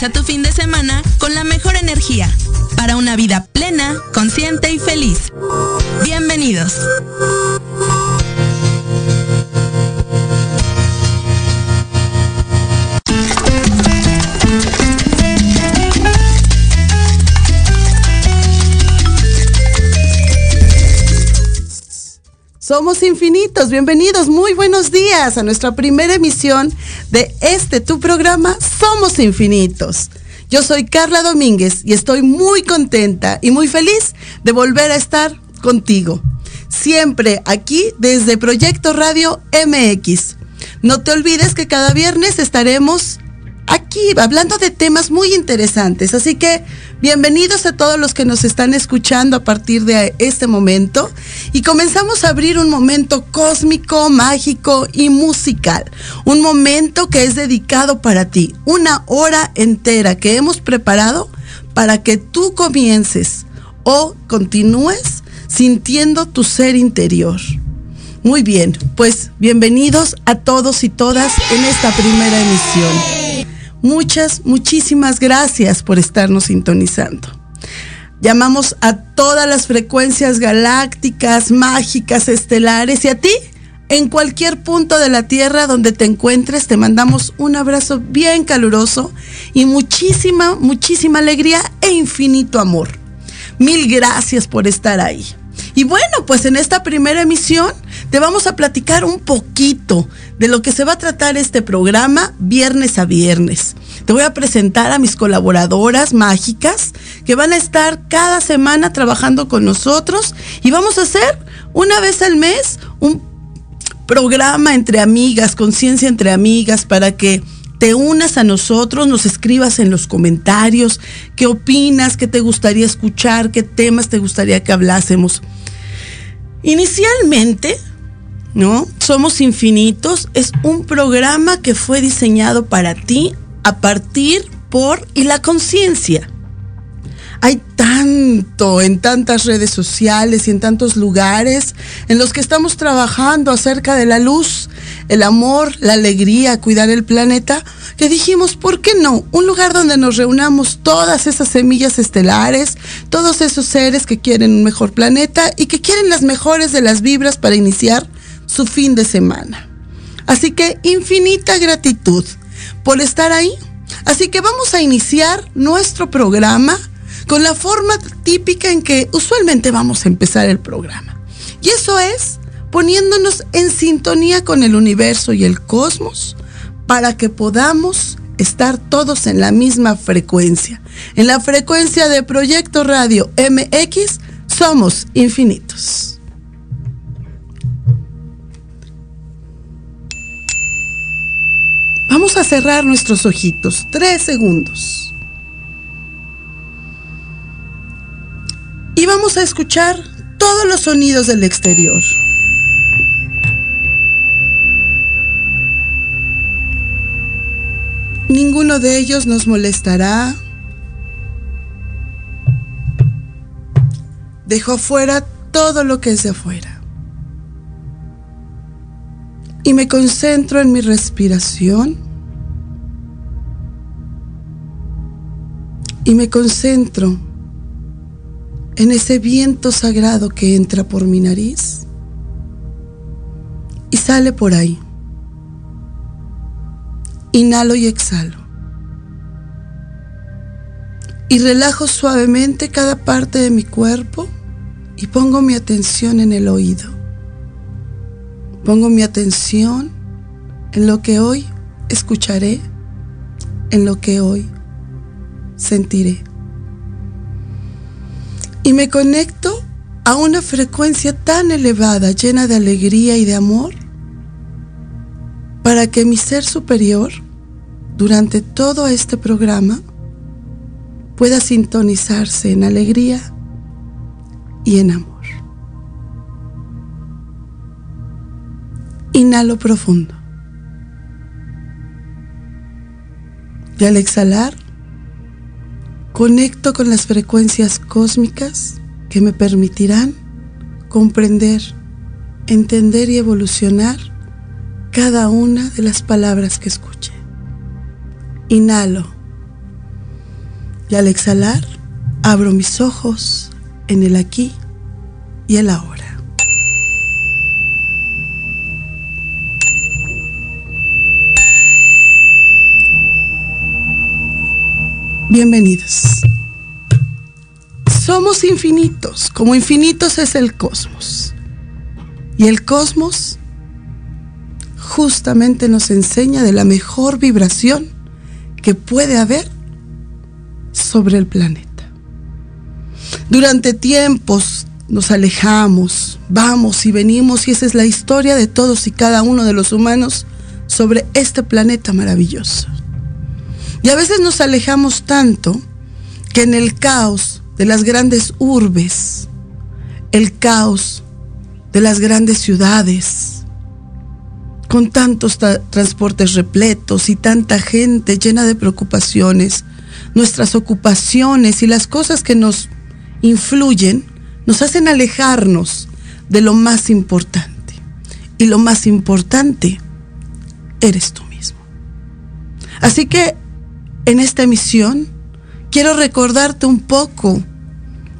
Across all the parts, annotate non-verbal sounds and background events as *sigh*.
Comienza tu fin de semana con la mejor energía para una vida Somos infinitos, bienvenidos, muy buenos días a nuestra primera emisión de este tu programa Somos infinitos. Yo soy Carla Domínguez y estoy muy contenta y muy feliz de volver a estar contigo. Siempre aquí desde Proyecto Radio MX. No te olvides que cada viernes estaremos aquí hablando de temas muy interesantes. Así que bienvenidos a todos los que nos están escuchando a partir de este momento. Y comenzamos a abrir un momento cósmico, mágico y musical. Un momento que es dedicado para ti. Una hora entera que hemos preparado para que tú comiences o continúes sintiendo tu ser interior. Muy bien, pues bienvenidos a todos y todas en esta primera emisión. Muchas, muchísimas gracias por estarnos sintonizando. Llamamos a todas las frecuencias galácticas, mágicas, estelares y a ti, en cualquier punto de la Tierra donde te encuentres, te mandamos un abrazo bien caluroso y muchísima, muchísima alegría e infinito amor. Mil gracias por estar ahí. Y bueno, pues en esta primera emisión te vamos a platicar un poquito de lo que se va a tratar este programa viernes a viernes. Te voy a presentar a mis colaboradoras mágicas que van a estar cada semana trabajando con nosotros y vamos a hacer una vez al mes un programa entre amigas, conciencia entre amigas para que te unas a nosotros, nos escribas en los comentarios qué opinas, qué te gustaría escuchar, qué temas te gustaría que hablásemos. Inicialmente, ¿no? Somos Infinitos es un programa que fue diseñado para ti a partir por y la conciencia. Hay tanto en tantas redes sociales y en tantos lugares en los que estamos trabajando acerca de la luz, el amor, la alegría, cuidar el planeta, que dijimos, ¿por qué no? Un lugar donde nos reunamos todas esas semillas estelares, todos esos seres que quieren un mejor planeta y que quieren las mejores de las vibras para iniciar su fin de semana. Así que infinita gratitud por estar ahí. Así que vamos a iniciar nuestro programa con la forma típica en que usualmente vamos a empezar el programa. Y eso es poniéndonos en sintonía con el universo y el cosmos para que podamos estar todos en la misma frecuencia. En la frecuencia de Proyecto Radio MX somos infinitos. Vamos a cerrar nuestros ojitos. Tres segundos. Y vamos a escuchar todos los sonidos del exterior. Ninguno de ellos nos molestará. Dejo afuera todo lo que es de afuera. Y me concentro en mi respiración. Y me concentro en ese viento sagrado que entra por mi nariz y sale por ahí. Inhalo y exhalo. Y relajo suavemente cada parte de mi cuerpo y pongo mi atención en el oído. Pongo mi atención en lo que hoy escucharé, en lo que hoy sentiré. Y me conecto a una frecuencia tan elevada, llena de alegría y de amor, para que mi ser superior durante todo este programa pueda sintonizarse en alegría y en amor. Inhalo profundo. Y al exhalar, conecto con las frecuencias cósmicas que me permitirán comprender, entender y evolucionar cada una de las palabras que escuche. Inhalo y al exhalar abro mis ojos en el aquí y el ahora. Bienvenidos. Somos infinitos, como infinitos es el cosmos. Y el cosmos justamente nos enseña de la mejor vibración que puede haber sobre el planeta. Durante tiempos nos alejamos, vamos y venimos y esa es la historia de todos y cada uno de los humanos sobre este planeta maravilloso. Y a veces nos alejamos tanto que en el caos de las grandes urbes, el caos de las grandes ciudades, con tantos transportes repletos y tanta gente llena de preocupaciones, nuestras ocupaciones y las cosas que nos influyen nos hacen alejarnos de lo más importante. Y lo más importante eres tú mismo. Así que en esta emisión quiero recordarte un poco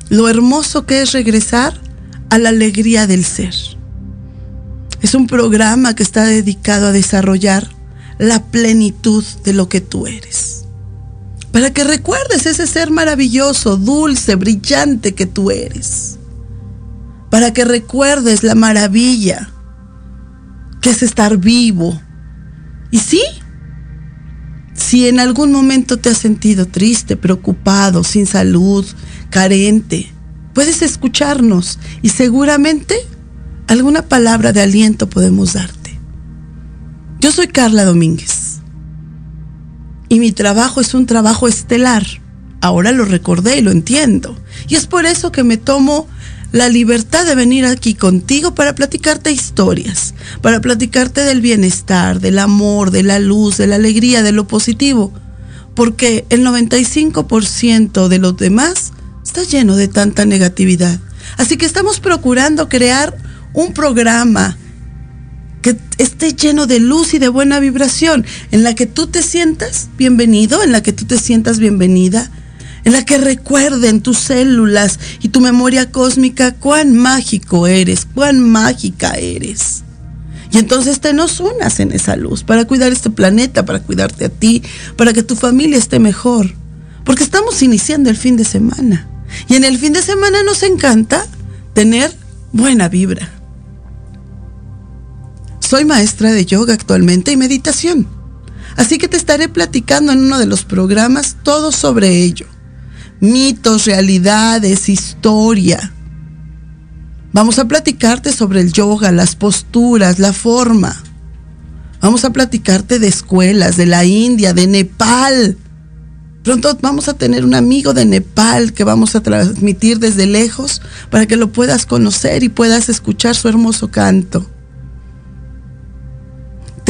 lo hermoso que es regresar a la alegría del ser. Es un programa que está dedicado a desarrollar la plenitud de lo que tú eres. Para que recuerdes ese ser maravilloso, dulce, brillante que tú eres. Para que recuerdes la maravilla que es estar vivo. Y sí, si en algún momento te has sentido triste, preocupado, sin salud, carente, puedes escucharnos y seguramente alguna palabra de aliento podemos darte. Yo soy Carla Domínguez y mi trabajo es un trabajo estelar. Ahora lo recordé y lo entiendo. Y es por eso que me tomo la libertad de venir aquí contigo para platicarte historias, para platicarte del bienestar, del amor, de la luz, de la alegría, de lo positivo. Porque el 95% de los demás está lleno de tanta negatividad. Así que estamos procurando crear un programa que esté lleno de luz y de buena vibración, en la que tú te sientas bienvenido, en la que tú te sientas bienvenida, en la que recuerden tus células y tu memoria cósmica cuán mágico eres, cuán mágica eres. Y entonces te nos unas en esa luz para cuidar este planeta, para cuidarte a ti, para que tu familia esté mejor. Porque estamos iniciando el fin de semana. Y en el fin de semana nos encanta tener buena vibra. Soy maestra de yoga actualmente y meditación. Así que te estaré platicando en uno de los programas todo sobre ello mitos, realidades, historia. Vamos a platicarte sobre el yoga, las posturas, la forma. Vamos a platicarte de escuelas, de la India, de Nepal. Pronto vamos a tener un amigo de Nepal que vamos a transmitir desde lejos para que lo puedas conocer y puedas escuchar su hermoso canto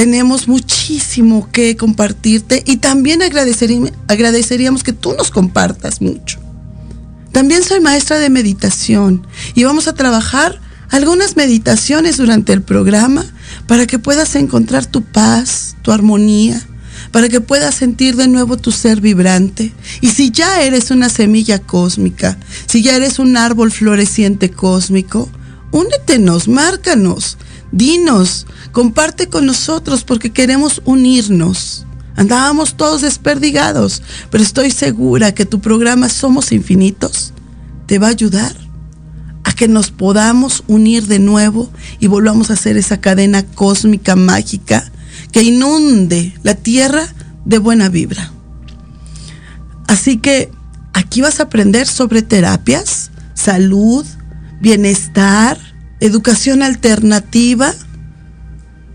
tenemos muchísimo que compartirte y también agradeceríamos que tú nos compartas mucho. También soy maestra de meditación y vamos a trabajar algunas meditaciones durante el programa para que puedas encontrar tu paz, tu armonía, para que puedas sentir de nuevo tu ser vibrante. Y si ya eres una semilla cósmica, si ya eres un árbol floreciente cósmico, únetenos, márcanos, dinos, comparte con nosotros porque queremos unirnos. Andábamos todos desperdigados, pero estoy segura que tu programa Somos Infinitos te va a ayudar a que nos podamos unir de nuevo y volvamos a hacer esa cadena cósmica mágica que inunde la tierra de buena vibra. Así que aquí vas a aprender sobre terapias, salud, bienestar, educación alternativa,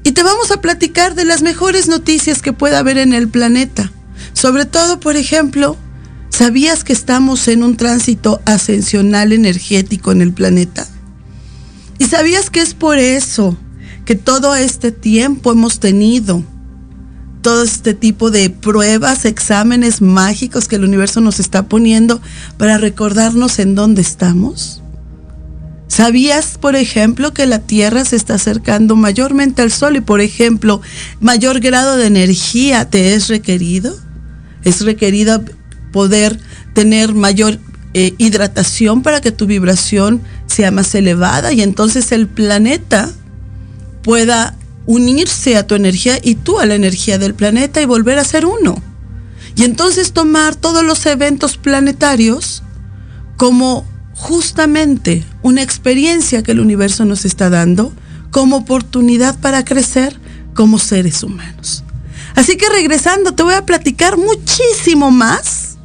y te vamos a platicar de las mejores noticias que pueda haber en el planeta. Sobre todo, por ejemplo, ¿sabías que estamos en un tránsito ascensional energético en el planeta? ¿Y sabías que es por eso que todo este tiempo hemos tenido todo este tipo de pruebas, exámenes mágicos que el universo nos está poniendo para recordarnos en dónde estamos? ¿Sabías, por ejemplo, que la Tierra se está acercando mayormente al Sol y, por ejemplo, mayor grado de energía te es requerido? Es requerido poder tener mayor eh, hidratación para que tu vibración sea más elevada y entonces el planeta pueda unirse a tu energía y tú a la energía del planeta y volver a ser uno. Y entonces tomar todos los eventos planetarios como justamente una experiencia que el universo nos está dando como oportunidad para crecer como seres humanos. Así que regresando, te voy a platicar muchísimo más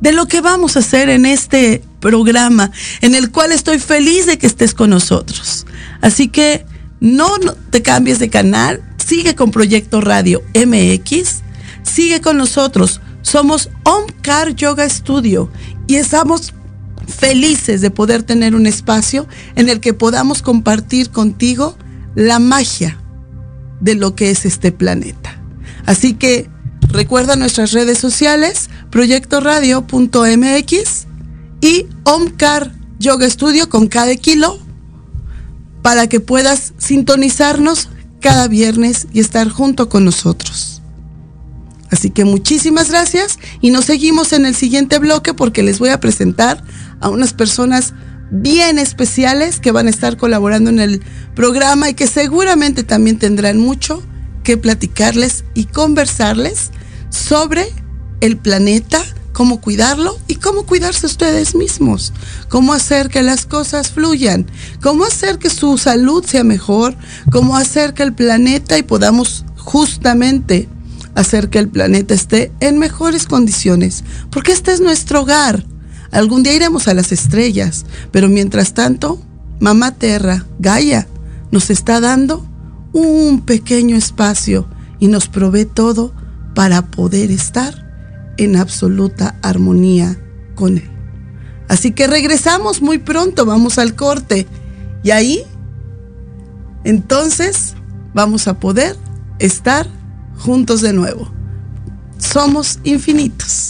de lo que vamos a hacer en este programa, en el cual estoy feliz de que estés con nosotros. Así que no te cambies de canal, sigue con Proyecto Radio MX, sigue con nosotros. Somos Omcar Yoga Studio y estamos felices de poder tener un espacio en el que podamos compartir contigo la magia de lo que es este planeta. Así que recuerda nuestras redes sociales, proyectoradio.mx y Omcar Yoga Studio con cada kilo para que puedas sintonizarnos cada viernes y estar junto con nosotros. Así que muchísimas gracias y nos seguimos en el siguiente bloque porque les voy a presentar a unas personas bien especiales que van a estar colaborando en el programa y que seguramente también tendrán mucho que platicarles y conversarles sobre el planeta, cómo cuidarlo y cómo cuidarse ustedes mismos, cómo hacer que las cosas fluyan, cómo hacer que su salud sea mejor, cómo hacer que el planeta y podamos justamente hacer que el planeta esté en mejores condiciones, porque este es nuestro hogar. Algún día iremos a las estrellas, pero mientras tanto, Mamá Terra, Gaia, nos está dando un pequeño espacio y nos provee todo para poder estar en absoluta armonía con Él. Así que regresamos muy pronto, vamos al corte y ahí entonces vamos a poder estar juntos de nuevo. Somos infinitos.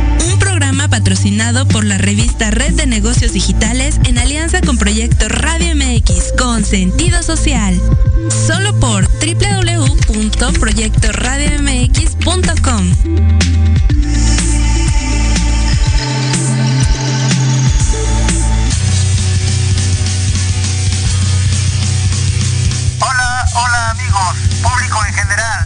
Patrocinado por la revista Red de Negocios Digitales en alianza con Proyecto Radio MX con sentido social. Solo por www.proyectoradiomx.com. Hola, hola amigos, público en general.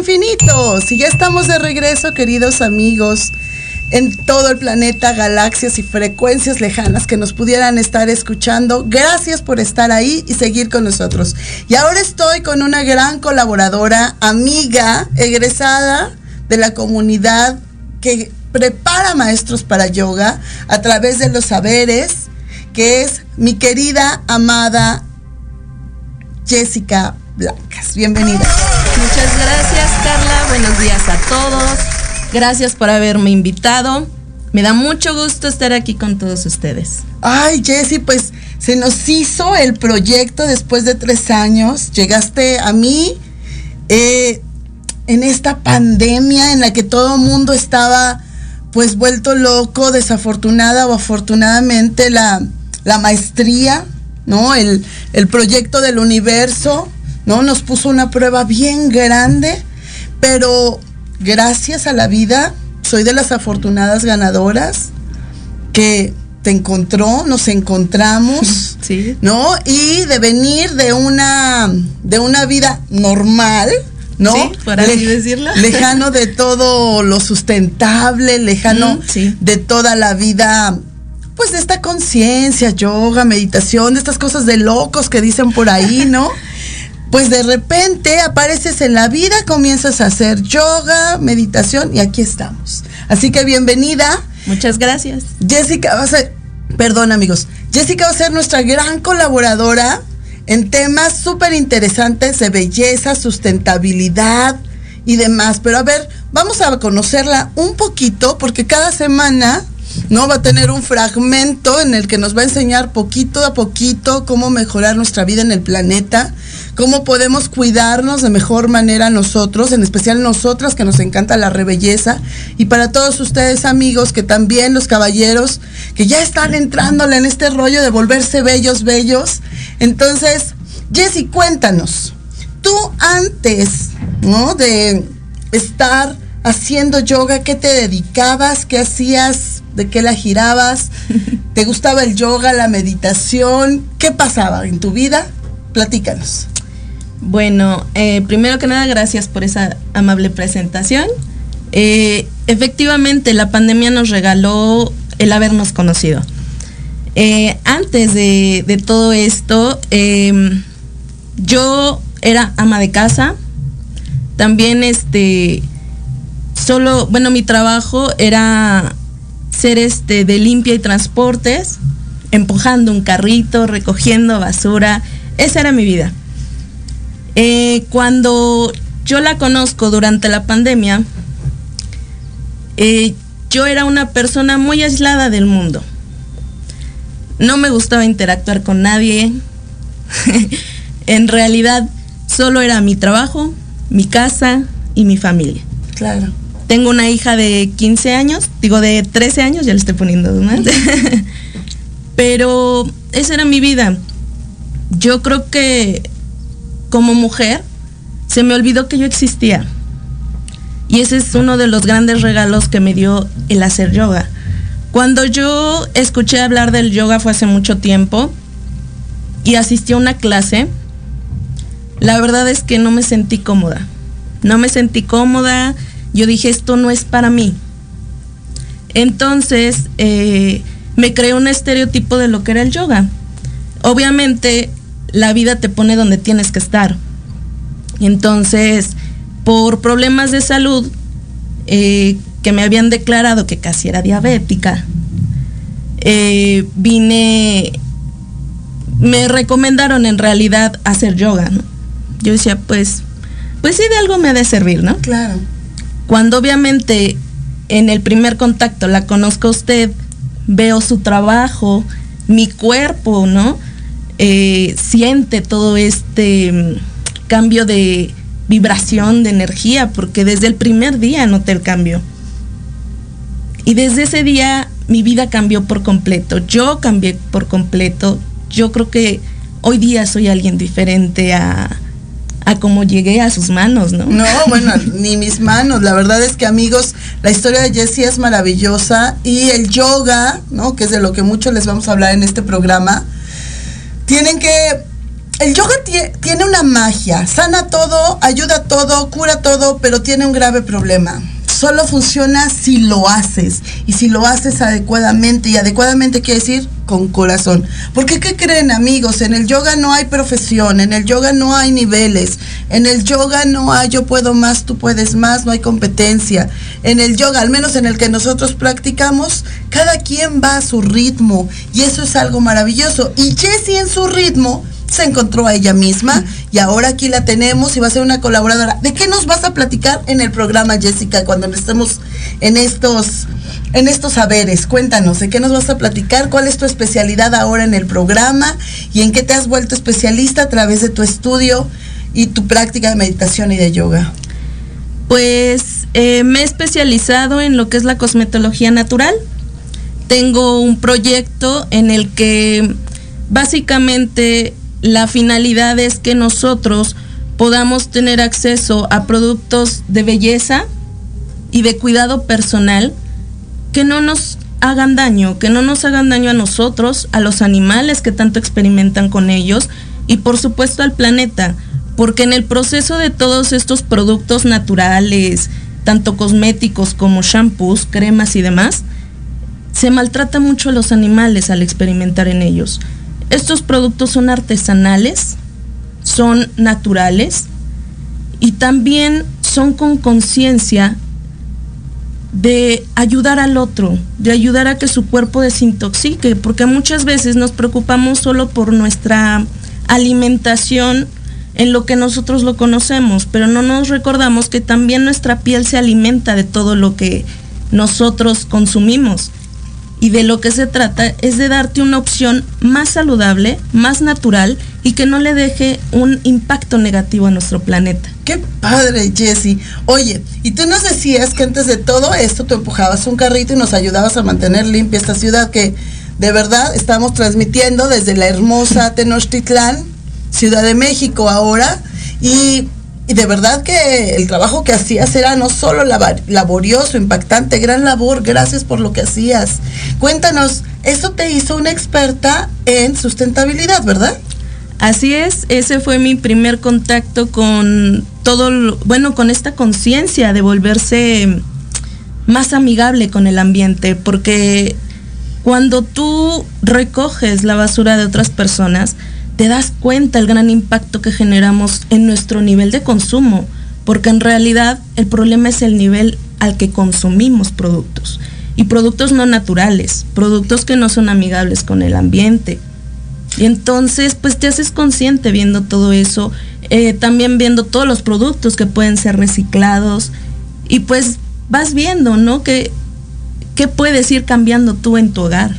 Infinitos y ya estamos de regreso, queridos amigos, en todo el planeta, galaxias y frecuencias lejanas que nos pudieran estar escuchando. Gracias por estar ahí y seguir con nosotros. Y ahora estoy con una gran colaboradora, amiga, egresada de la comunidad que prepara maestros para yoga a través de los saberes, que es mi querida, amada Jessica Blancas. Bienvenida. Muchas gracias, Carla. Buenos días a todos. Gracias por haberme invitado. Me da mucho gusto estar aquí con todos ustedes. Ay, Jessy, pues se nos hizo el proyecto después de tres años. Llegaste a mí eh, en esta pandemia en la que todo el mundo estaba pues vuelto loco, desafortunada o afortunadamente la, la maestría, ¿no? El, el proyecto del universo, ¿no? Nos puso una prueba bien grande, pero gracias a la vida, soy de las afortunadas ganadoras que te encontró, nos encontramos, *laughs* Sí. ¿no? Y de venir de una, de una vida normal, ¿no? Sí, por así decirlo. *laughs* Lejano de todo lo sustentable, lejano Mm, sí. de toda la vida, pues de esta conciencia, yoga, meditación, de estas cosas de locos que dicen por ahí, ¿no? *laughs* Pues de repente apareces en la vida, comienzas a hacer yoga, meditación y aquí estamos. Así que bienvenida. Muchas gracias. Jessica va a ser, perdón amigos, Jessica va a ser nuestra gran colaboradora en temas súper interesantes de belleza, sustentabilidad y demás. Pero a ver, vamos a conocerla un poquito porque cada semana no va a tener un fragmento en el que nos va a enseñar poquito a poquito cómo mejorar nuestra vida en el planeta, cómo podemos cuidarnos de mejor manera nosotros, en especial nosotras que nos encanta la rebelleza y para todos ustedes amigos que también los caballeros que ya están entrándole en este rollo de volverse bellos bellos. Entonces, Jessy, cuéntanos, tú antes, ¿no? de estar haciendo yoga, ¿qué te dedicabas? ¿Qué hacías? ¿De qué la girabas? *laughs* ¿Te gustaba el yoga, la meditación? ¿Qué pasaba en tu vida? Platícanos. Bueno, eh, primero que nada, gracias por esa amable presentación. Eh, efectivamente, la pandemia nos regaló el habernos conocido. Eh, antes de, de todo esto, eh, yo era ama de casa. También, este, solo, bueno, mi trabajo era ser este de limpia y transportes, empujando un carrito, recogiendo basura. Esa era mi vida. Eh, cuando yo la conozco durante la pandemia, eh, yo era una persona muy aislada del mundo. No me gustaba interactuar con nadie. *laughs* en realidad, solo era mi trabajo, mi casa y mi familia. Claro. Tengo una hija de 15 años, digo de 13 años, ya le estoy poniendo más. *laughs* Pero esa era mi vida. Yo creo que como mujer se me olvidó que yo existía. Y ese es uno de los grandes regalos que me dio el hacer yoga. Cuando yo escuché hablar del yoga fue hace mucho tiempo y asistí a una clase, la verdad es que no me sentí cómoda. No me sentí cómoda, yo dije, esto no es para mí. Entonces, eh, me creé un estereotipo de lo que era el yoga. Obviamente, la vida te pone donde tienes que estar. Entonces, por problemas de salud, eh, que me habían declarado que casi era diabética, eh, vine, me recomendaron en realidad hacer yoga, ¿no? Yo decía, pues, pues sí, de algo me ha de servir, ¿no? Claro. Cuando obviamente en el primer contacto la conozco a usted, veo su trabajo, mi cuerpo, ¿no? Eh, siente todo este, cambio de vibración, de energía, porque desde el primer día noté el cambio. Y desde ese día mi vida cambió por completo. Yo cambié por completo. Yo creo que hoy día soy alguien diferente a, a cómo llegué a sus manos, ¿no? No, *laughs* bueno, ni mis manos. La verdad es que amigos, la historia de Jessie es maravillosa y el yoga, ¿no? Que es de lo que mucho les vamos a hablar en este programa. Tienen que el yoga tiene una magia, sana todo, ayuda todo, cura todo, pero tiene un grave problema solo funciona si lo haces y si lo haces adecuadamente y adecuadamente quiere decir con corazón. Porque ¿qué creen amigos? En el yoga no hay profesión, en el yoga no hay niveles, en el yoga no hay yo puedo más, tú puedes más, no hay competencia. En el yoga, al menos en el que nosotros practicamos, cada quien va a su ritmo y eso es algo maravilloso. Y Jessie en su ritmo se encontró a ella misma y ahora aquí la tenemos y va a ser una colaboradora. ¿De qué nos vas a platicar en el programa, Jessica, cuando estemos en estos, en estos saberes? Cuéntanos, ¿de qué nos vas a platicar? ¿Cuál es tu especialidad ahora en el programa? ¿Y en qué te has vuelto especialista a través de tu estudio y tu práctica de meditación y de yoga? Pues eh, me he especializado en lo que es la cosmetología natural. Tengo un proyecto en el que básicamente la finalidad es que nosotros podamos tener acceso a productos de belleza y de cuidado personal que no nos hagan daño, que no nos hagan daño a nosotros, a los animales que tanto experimentan con ellos y por supuesto al planeta, porque en el proceso de todos estos productos naturales, tanto cosméticos como shampoos, cremas y demás, se maltrata mucho a los animales al experimentar en ellos. Estos productos son artesanales, son naturales y también son con conciencia de ayudar al otro, de ayudar a que su cuerpo desintoxique, porque muchas veces nos preocupamos solo por nuestra alimentación en lo que nosotros lo conocemos, pero no nos recordamos que también nuestra piel se alimenta de todo lo que nosotros consumimos y de lo que se trata es de darte una opción más saludable, más natural y que no le deje un impacto negativo a nuestro planeta. Qué padre, Jessie. Oye, y tú nos decías que antes de todo esto tú empujabas un carrito y nos ayudabas a mantener limpia esta ciudad que de verdad estamos transmitiendo desde la hermosa Tenochtitlán, Ciudad de México ahora. Y y de verdad que el trabajo que hacías era no solo laborioso, impactante, gran labor, gracias por lo que hacías. Cuéntanos, eso te hizo una experta en sustentabilidad, ¿verdad? Así es, ese fue mi primer contacto con todo, bueno, con esta conciencia de volverse más amigable con el ambiente, porque cuando tú recoges la basura de otras personas, te das cuenta el gran impacto que generamos en nuestro nivel de consumo, porque en realidad el problema es el nivel al que consumimos productos y productos no naturales, productos que no son amigables con el ambiente. Y entonces, pues te haces consciente viendo todo eso, eh, también viendo todos los productos que pueden ser reciclados y pues vas viendo, ¿no? Que, ¿Qué puedes ir cambiando tú en tu hogar?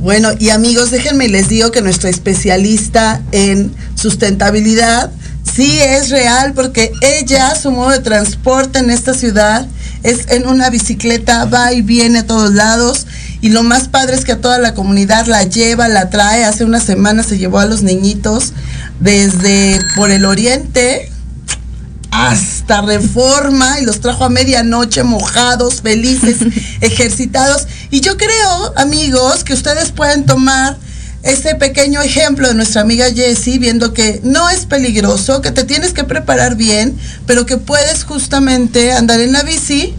Bueno, y amigos, déjenme les digo que nuestra especialista en sustentabilidad sí es real porque ella, su modo de transporte en esta ciudad es en una bicicleta, va y viene a todos lados. Y lo más padre es que a toda la comunidad la lleva, la trae. Hace una semana se llevó a los niñitos desde por el oriente hasta reforma y los trajo a medianoche mojados, felices, *laughs* ejercitados. Y yo creo, amigos, que ustedes pueden tomar ese pequeño ejemplo de nuestra amiga Jessie, viendo que no es peligroso, que te tienes que preparar bien, pero que puedes justamente andar en la bici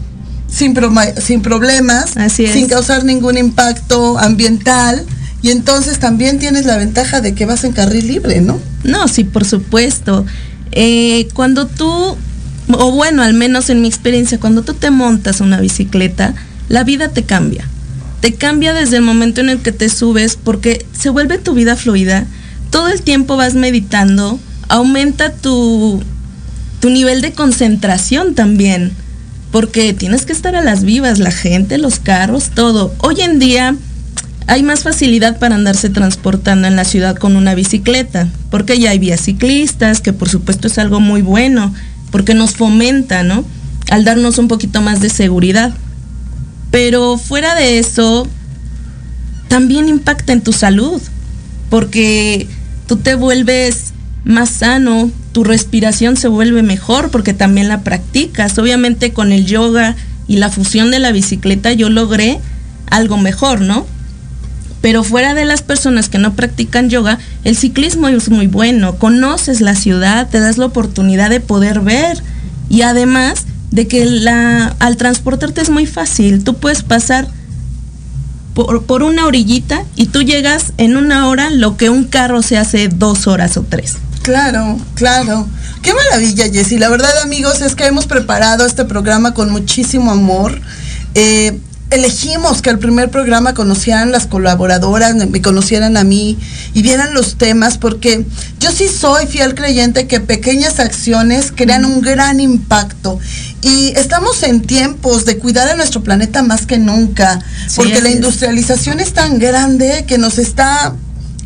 sin, sin problemas, sin causar ningún impacto ambiental. Y entonces también tienes la ventaja de que vas en carril libre, ¿no? No, sí, por supuesto. Eh, cuando tú, o bueno, al menos en mi experiencia, cuando tú te montas una bicicleta, la vida te cambia. Te cambia desde el momento en el que te subes porque se vuelve tu vida fluida. Todo el tiempo vas meditando, aumenta tu, tu nivel de concentración también, porque tienes que estar a las vivas, la gente, los carros, todo. Hoy en día hay más facilidad para andarse transportando en la ciudad con una bicicleta, porque ya hay vías ciclistas, que por supuesto es algo muy bueno, porque nos fomenta, ¿no? Al darnos un poquito más de seguridad. Pero fuera de eso, también impacta en tu salud, porque tú te vuelves más sano, tu respiración se vuelve mejor porque también la practicas. Obviamente con el yoga y la fusión de la bicicleta yo logré algo mejor, ¿no? Pero fuera de las personas que no practican yoga, el ciclismo es muy bueno. Conoces la ciudad, te das la oportunidad de poder ver y además de que al transportarte es muy fácil. Tú puedes pasar por, por, una orillita y tú llegas en una hora lo que un carro se hace dos horas o tres. Claro, claro. Qué maravilla, Jessy. La verdad, amigos, es que hemos preparado este programa con muchísimo amor. Eh, elegimos que el primer programa conocieran las colaboradoras, me conocieran a mí y vieran los temas, porque yo sí soy fiel creyente que pequeñas acciones crean un gran impacto. Y estamos en tiempos de cuidar a nuestro planeta más que nunca, sí, porque la industrialización es. es tan grande que nos está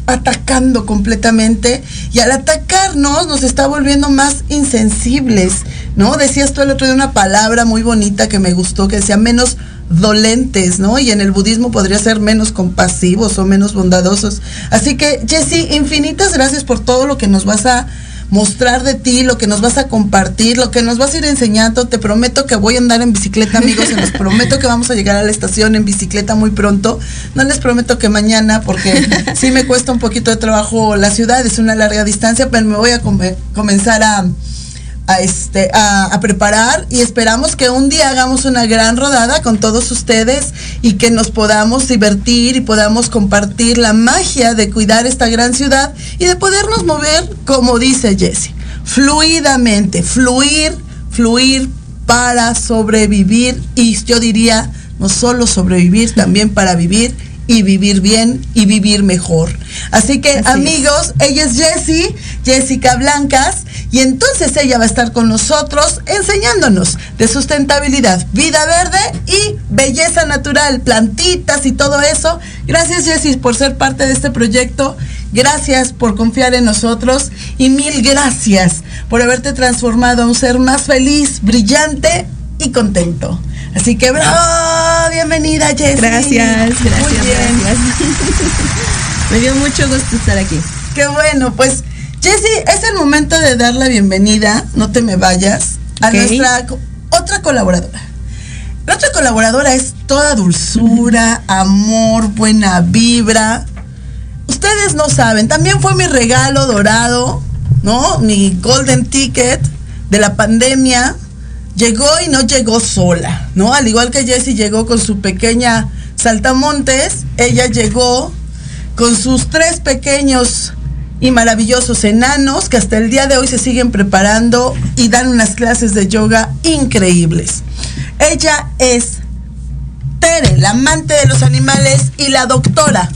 atacando completamente y al atacarnos nos está volviendo más insensibles, ¿no? Decías tú el otro día una palabra muy bonita que me gustó, que decía menos dolentes, ¿no? Y en el budismo podría ser menos compasivos o menos bondadosos. Así que, Jessy, infinitas gracias por todo lo que nos vas a mostrar de ti, lo que nos vas a compartir, lo que nos vas a ir enseñando. Te prometo que voy a andar en bicicleta, amigos. Se los prometo que vamos a llegar a la estación en bicicleta muy pronto. No les prometo que mañana, porque sí me cuesta un poquito de trabajo la ciudad, es una larga distancia, pero me voy a come comenzar a a, este, a, preparar y esperamos que un día hagamos una gran rodada con todos ustedes y que nos podamos divertir y podamos compartir la magia de cuidar esta gran ciudad y de podernos mover, como dice Jesse, fluidamente, fluir, fluir para sobrevivir y yo diría, no solo sobrevivir, también para vivir y vivir bien y vivir mejor. Así que Así amigos, es. ella es Jessie, Jessica Blancas, y entonces ella va a estar con nosotros enseñándonos de sustentabilidad, vida verde y belleza natural, plantitas y todo eso. Gracias Jessie por ser parte de este proyecto, gracias por confiar en nosotros y mil gracias por haberte transformado a un ser más feliz, brillante y contento. Así que bravo, bienvenida Jessie. Gracias, gracias, Muy bien. gracias. *laughs* Me dio mucho gusto estar aquí. Qué bueno, pues Jessie, es el momento de dar la bienvenida, no te me vayas, a okay. nuestra otra colaboradora. La otra colaboradora es toda dulzura, amor, buena vibra. Ustedes no saben, también fue mi regalo dorado, ¿no? Mi golden ticket de la pandemia llegó y no llegó sola, ¿no? Al igual que Jessie llegó con su pequeña saltamontes, ella llegó con sus tres pequeños y maravillosos enanos que hasta el día de hoy se siguen preparando y dan unas clases de yoga increíbles. Ella es Tere, la amante de los animales y la doctora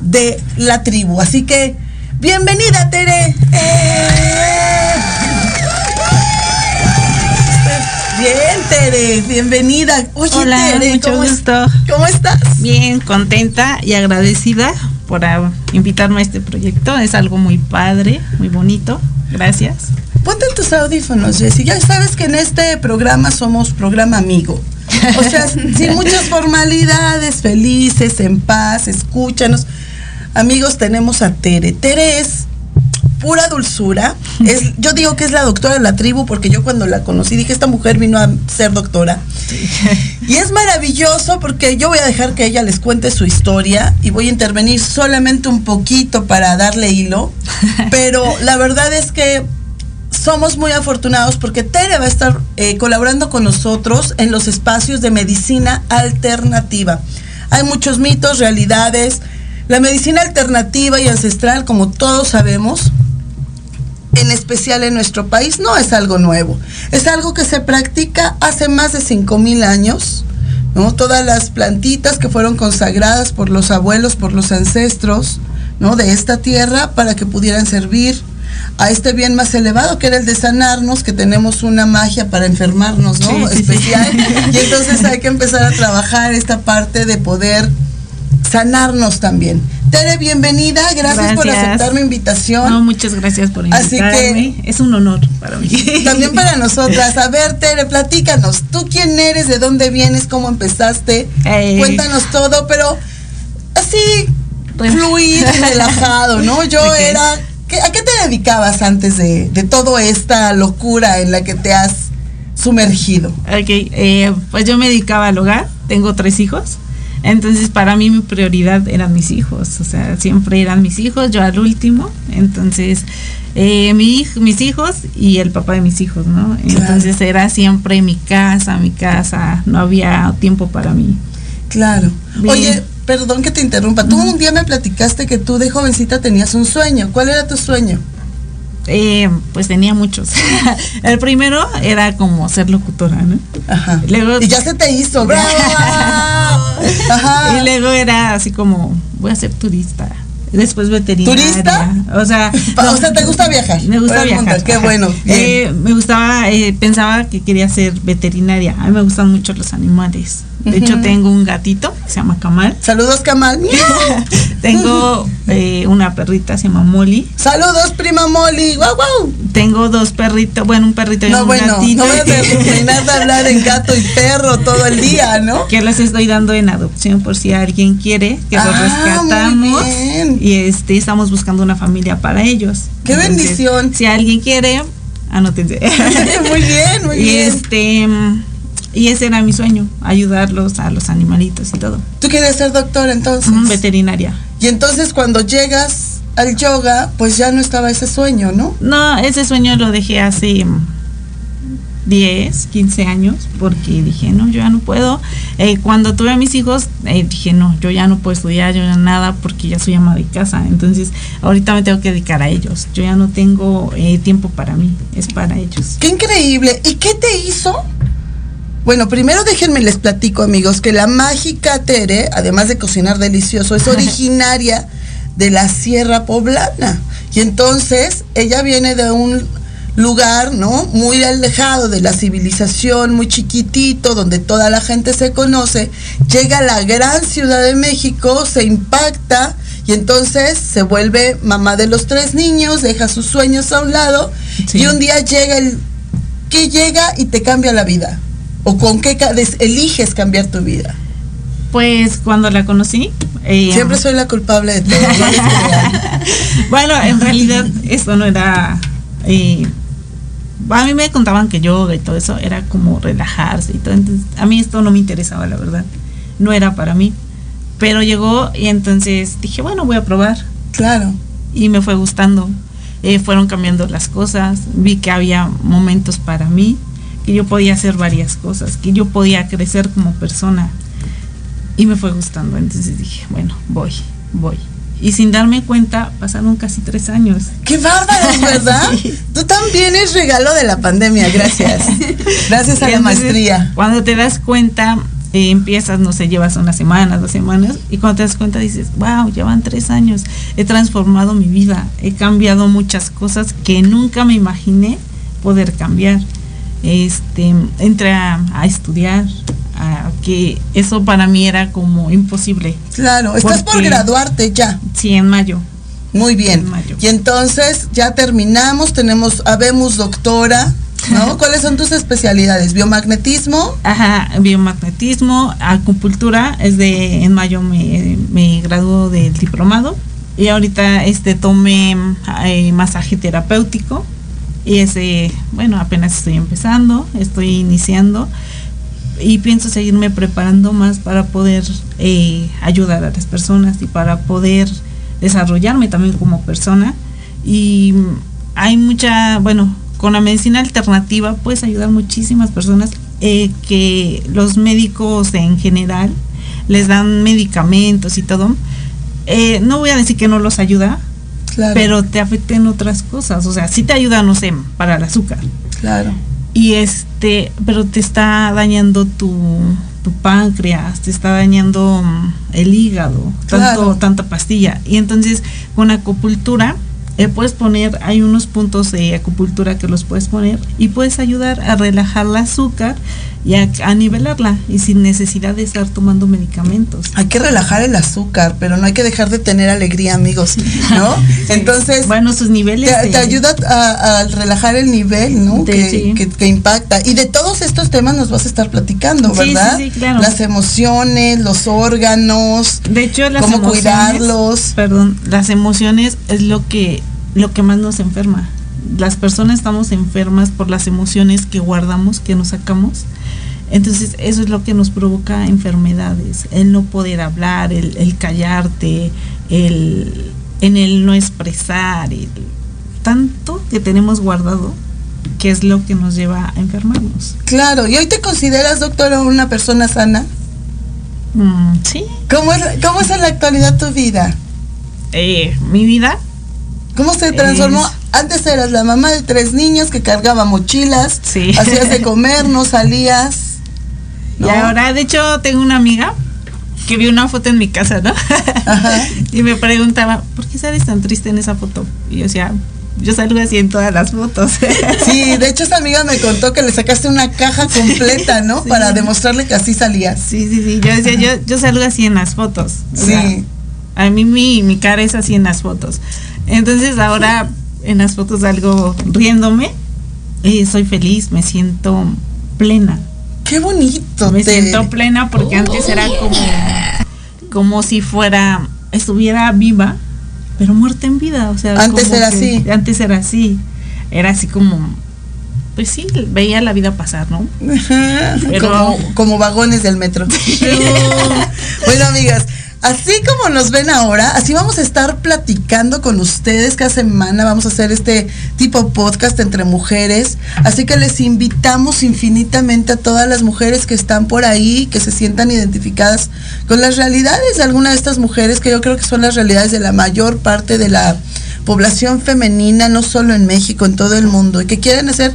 de la tribu. Así que, bienvenida Tere. ¡Eh! Bien, Tere, bienvenida. Oye, Hola, Tere, mucho ¿cómo, gusto. ¿cómo estás? Bien, contenta y agradecida por invitarme a este proyecto. Es algo muy padre, muy bonito. Gracias. Ponte tus audífonos, Jessy. Ya sabes que en este programa somos programa amigo. O sea, *laughs* sin muchas formalidades, felices, en paz, escúchanos. Amigos, tenemos a Tere. Tere es pura dulzura. Es, yo digo que es la doctora de la tribu porque yo cuando la conocí dije, esta mujer vino a ser doctora. Sí. Y es maravilloso porque yo voy a dejar que ella les cuente su historia y voy a intervenir solamente un poquito para darle hilo. Pero la verdad es que somos muy afortunados porque Tere va a estar eh, colaborando con nosotros en los espacios de medicina alternativa. Hay muchos mitos, realidades. La medicina alternativa y ancestral, como todos sabemos, en especial en nuestro país, no es algo nuevo. Es algo que se practica hace más de 5.000 años. ¿no? Todas las plantitas que fueron consagradas por los abuelos, por los ancestros ¿no? de esta tierra para que pudieran servir a este bien más elevado que era el de sanarnos, que tenemos una magia para enfermarnos, ¿no? Sí, sí, Especial. Sí. *laughs* Y entonces hay que empezar a trabajar esta parte de poder sanarnos también. Tere, bienvenida, gracias, por aceptar mi invitación. No, muchas gracias por invitarme. Así que es un honor para mí. También para *laughs* nosotras. A ver, Tere, platícanos. ¿Tú quién eres? ¿De dónde vienes? ¿Cómo empezaste? Eh. Cuéntanos todo, pero así fluido y relajado, ¿no? Yo *laughs* era... ¿A qué te dedicabas antes de, de toda esta locura en la que te has sumergido? Ok, eh, pues yo me dedicaba al hogar, tengo tres hijos. Entonces para mí mi prioridad eran mis hijos, o sea, siempre eran mis hijos, yo al último, entonces eh, mi, mis hijos y el papá de mis hijos, ¿no? Entonces era siempre mi casa, mi casa, no había tiempo para mí. Claro. Oye, perdón que te interrumpa, tú un día me platicaste que tú de jovencita tenías un sueño, ¿cuál era tu sueño? Eh, pues tenía muchos. *laughs* el primero era como ser locutora, ¿no? Ajá. y ya se te hizo, bravo. *laughs* Y luego era así como, voy a ser turista. Después veterinaria. ¿Turista? O sea, *laughs* o sea, ¿te gusta viajar? Me gusta viajar. Qué bueno. Eh, me gustaba, eh, pensaba que quería ser veterinaria. A mí me gustan mucho los animales. De hecho, tengo un gatito que se llama Kamal. Saludos, Kamal. *laughs* tengo eh, una perrita, se llama Molly. Saludos, prima Molly. Guau, guau. Tengo dos perritos, bueno, un perrito y no, un bueno, gatito. No voy a terminar de hablar en gato y perro todo el día, ¿no? Que les estoy dando en adopción por si alguien quiere que los ah, rescatamos. Y este estamos buscando una familia para ellos. ¡Qué bendición! Si alguien quiere, anótense. *laughs* muy bien, muy *laughs* y bien. este y ese era mi sueño, ayudarlos a los animalitos y todo. ¿Tú quieres ser doctor entonces? veterinaria. Y entonces cuando llegas al yoga, pues ya no estaba ese sueño, ¿no? No, ese sueño lo dejé hace 10, 15 años, porque dije, no, yo ya no puedo. Eh, cuando tuve a mis hijos, eh, dije, no, yo ya no puedo estudiar, yo ya nada, porque ya soy ama de casa. Entonces, ahorita me tengo que dedicar a ellos. Yo ya no tengo eh, tiempo para mí, es para ellos. Qué increíble. ¿Y qué te hizo bueno, primero déjenme les platico, amigos, que la mágica Tere, además de cocinar delicioso, es *laughs* originaria de la Sierra Poblana. Y entonces ella viene de un lugar, ¿no? Muy alejado de la civilización, muy chiquitito, donde toda la gente se conoce, llega a la gran Ciudad de México, se impacta y entonces se vuelve mamá de los tres niños, deja sus sueños a un lado y un día llega el que llega y te cambia la vida. ¿O con qué eliges cambiar tu vida? Pues cuando la conocí. Eh, Siempre soy la culpable de todo. *laughs* bueno, en realidad esto no era... Eh, a mí me contaban que yoga y todo eso era como relajarse y todo. Entonces, a mí esto no me interesaba, la verdad. No era para mí. Pero llegó y entonces dije, bueno, voy a probar. Claro. Y me fue gustando. Eh, fueron cambiando las cosas. Vi que había momentos para mí que yo podía hacer varias cosas, que yo podía crecer como persona. Y me fue gustando, entonces dije, bueno, voy, voy. Y sin darme cuenta, pasaron casi tres años. ¡Qué bárbaro, *laughs* verdad! Tú también es regalo de la pandemia, gracias. *laughs* Gracias a la maestría. Cuando te das cuenta, eh, empiezas, no sé, llevas una semana, dos semanas, y cuando te das cuenta dices, wow, llevan tres años, he transformado mi vida, he cambiado muchas cosas que nunca me imaginé poder cambiar este, entré a, estudiar, a, que eso para mí era como imposible. Claro, estás por graduarte ya. Sí, en mayo. Muy bien. Y entonces ya terminamos, tenemos, habemos doctora, ¿no? ¿Cuáles son tus especialidades? ¿Biomagnetismo? Ajá, biomagnetismo, acupuntura, es de, en mayo me, me graduó del diplomado y ahorita este tomé eh, masaje terapéutico y ese, bueno, apenas estoy empezando, estoy iniciando y pienso seguirme preparando más para poder eh, ayudar a las personas y para poder desarrollarme también como persona. Y hay mucha, bueno, con la medicina alternativa puedes ayudar muchísimas personas eh, que los médicos en general les dan medicamentos y todo. Eh, no voy a decir que no los ayuda, pero te afecten otras cosas. O sea, sí te ayuda, no sé, para el azúcar. Claro. Y este, pero te está dañando tu, tu páncreas, te está dañando mm, el hígado, tanto, tanta pastilla. Y entonces, con acupuntura, eh, puedes poner, hay unos puntos de acupuntura que los puedes poner y puedes ayudar a relajar el azúcar y a, nivelarla y sin necesidad de estar tomando medicamentos. Hay que relajar el azúcar, pero no hay que dejar de tener alegría, amigos, ¿no? *laughs* Entonces, bueno, sus niveles te, ayuda a, relajar el nivel, ¿no? que, impacta. Y de todos estos temas nos vas a estar platicando, ¿verdad? Sí, claro. Las emociones, los órganos, de hecho, las cómo cuidarlos. Perdón, las emociones es lo que lo que más nos enferma. Las personas estamos enfermas por las emociones que guardamos, que nos sacamos entonces eso es lo que nos provoca enfermedades, el no poder hablar, el, callarte, el, en el no expresar, el, tanto que tenemos guardado que es lo que nos lleva a enfermarnos. Claro, ¿y hoy te consideras, doctora, una persona sana? Mm, sí. ¿Cómo es, ¿Cómo es en la actualidad tu vida? Eh, mi vida. ¿Cómo se transformó? Antes eras la mamá de tres niños que cargaba mochilas, sí. hacías de *laughs* comer, no salías. Y ahora, de hecho, tengo una amiga que vio una foto en mi casa, ¿no? *laughs* y me preguntaba, ¿por qué sales tan triste en esa foto? Y yo decía, yo salgo así en todas las fotos. *laughs* sí, de hecho esa amiga me contó que le sacaste una caja completa, ¿no? Para demostrarle que así salías. Sí, sí, sí. Yo decía, yo, yo salgo así en las fotos. sí. a mí mi, mi cara es así en las fotos. Entonces ahora en las fotos salgo riéndome y soy feliz, me siento plena. Qué bonito. Me siento plena porque antes era como, como si fuera, estuviera viva, pero muerta en vida. O sea, antes era así. Antes era así. Era así como, pues sí, veía la vida pasar, ¿no? como, como vagones del metro. *laughs* bueno, amigas, Así como nos ven ahora, así vamos a estar platicando con ustedes cada semana. Vamos a hacer este tipo podcast entre mujeres. Así que les invitamos infinitamente a todas las mujeres que están por ahí, que se sientan identificadas con las realidades de alguna de estas mujeres, que yo creo que son las realidades de la mayor parte de la población femenina, no solo en México, en todo el mundo, y que quieren hacer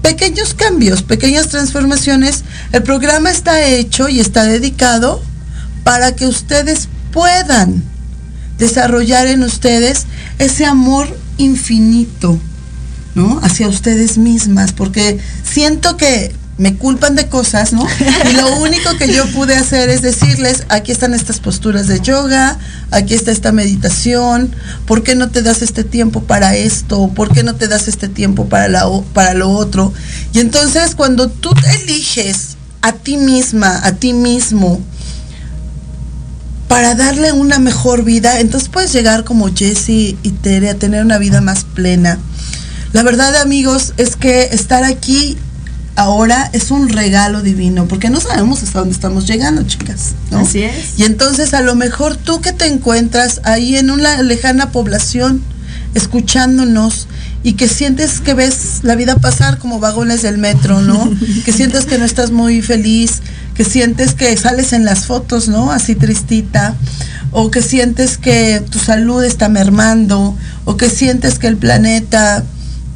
pequeños cambios, pequeñas transformaciones. El programa está hecho y está dedicado para que ustedes puedan desarrollar en ustedes ese amor infinito, ¿no? Hacia ustedes mismas, porque siento que me culpan de cosas, ¿no? Y lo *laughs* único que yo pude hacer es decirles, aquí están estas posturas de yoga, aquí está esta meditación, ¿por qué no te das este tiempo para esto? ¿Por qué no te das este tiempo para, la, para lo otro? Y entonces cuando tú te eliges a ti misma, a ti mismo, para darle una mejor vida, entonces puedes llegar como Jessie y Tere a tener una vida más plena. La verdad, amigos, es que estar aquí ahora es un regalo divino, porque no sabemos hasta dónde estamos llegando, chicas. Así es. Y entonces a lo mejor tú que te encuentras ahí en una lejana población, escuchándonos y que sientes que ves la vida pasar como vagones del metro, ¿no? *laughs* que sientes que no estás muy feliz, que sientes que sales en las fotos, ¿no? Así tristita, o que sientes que tu salud está mermando, o que sientes que el planeta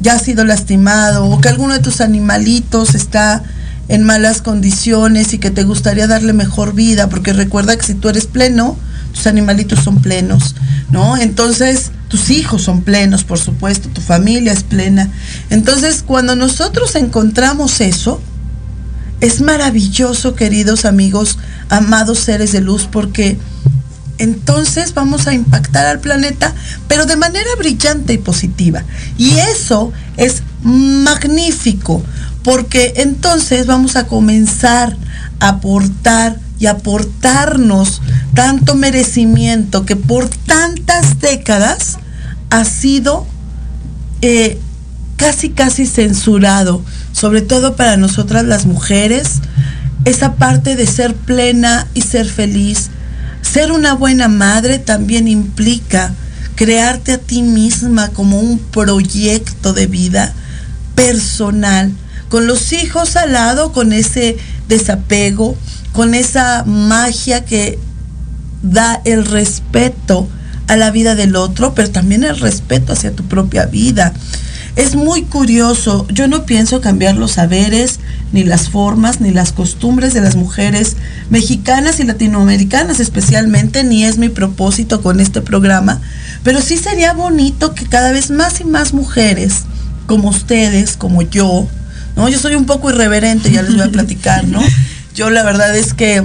ya ha sido lastimado, o que alguno de tus animalitos está en malas condiciones y que te gustaría darle mejor vida, porque recuerda que si tú eres pleno, tus animalitos son plenos, ¿no? Entonces, tus hijos son plenos, por supuesto, tu familia es plena. Entonces, cuando nosotros encontramos eso, es maravilloso, queridos amigos, amados seres de luz, porque entonces vamos a impactar al planeta, pero de manera brillante y positiva. Y eso es magnífico, porque entonces vamos a comenzar a aportar y aportarnos tanto merecimiento que por tantas décadas ha sido eh, casi, casi censurado, sobre todo para nosotras las mujeres, esa parte de ser plena y ser feliz. Ser una buena madre también implica crearte a ti misma como un proyecto de vida personal, con los hijos al lado, con ese desapego, con esa magia que da el respeto a la vida del otro, pero también el respeto hacia tu propia vida. Es muy curioso, yo no pienso cambiar los saberes, ni las formas, ni las costumbres de las mujeres mexicanas y latinoamericanas especialmente, ni es mi propósito con este programa, pero sí sería bonito que cada vez más y más mujeres, como ustedes, como yo, ¿no? Yo soy un poco irreverente, ya les voy a platicar, ¿no? *laughs* Yo la verdad es que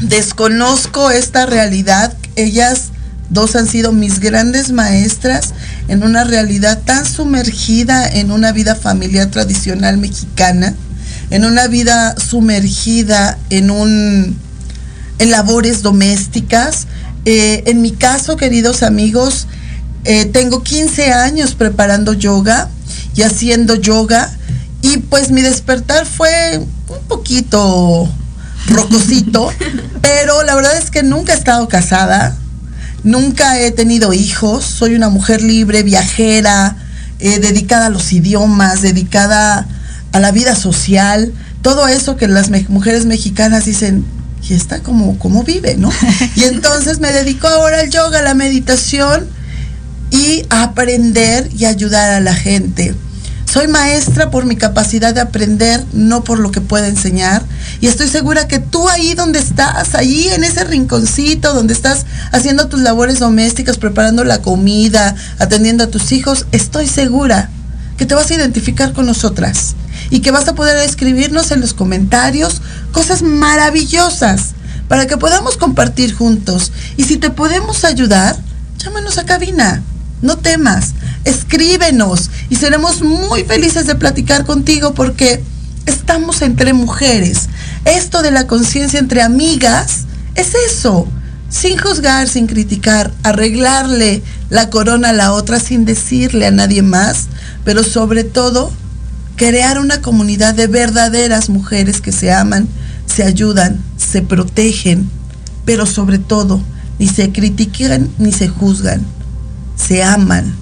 desconozco esta realidad. Ellas dos han sido mis grandes maestras en una realidad tan sumergida en una vida familiar tradicional mexicana, en una vida sumergida en un en labores domésticas. Eh, en mi caso, queridos amigos, eh, tengo 15 años preparando yoga y haciendo yoga y pues mi despertar fue un poquito rocosito, *laughs* pero la verdad es que nunca he estado casada, nunca he tenido hijos, soy una mujer libre, viajera, eh, dedicada a los idiomas, dedicada a la vida social, todo eso que las mujeres mexicanas dicen, y está como, como vive, ¿no? *laughs* Y entonces me dedico ahora al yoga, a la meditación y a aprender y ayudar a la gente. Soy maestra por mi capacidad de aprender, no por lo que pueda enseñar. Y estoy segura que tú ahí donde estás, ahí en ese rinconcito donde estás haciendo tus labores domésticas, preparando la comida, atendiendo a tus hijos, estoy segura que te vas a identificar con nosotras y que vas a poder escribirnos en los comentarios cosas maravillosas para que podamos compartir juntos. Y si te podemos ayudar, llámanos a cabina. No temas, escríbenos y seremos muy felices de platicar contigo porque estamos entre mujeres. Esto de la conciencia entre amigas es eso, sin juzgar, sin criticar, arreglarle la corona a la otra sin decirle a nadie más, pero sobre todo crear una comunidad de verdaderas mujeres que se aman, se ayudan, se protegen, pero sobre todo ni se critican ni se juzgan se aman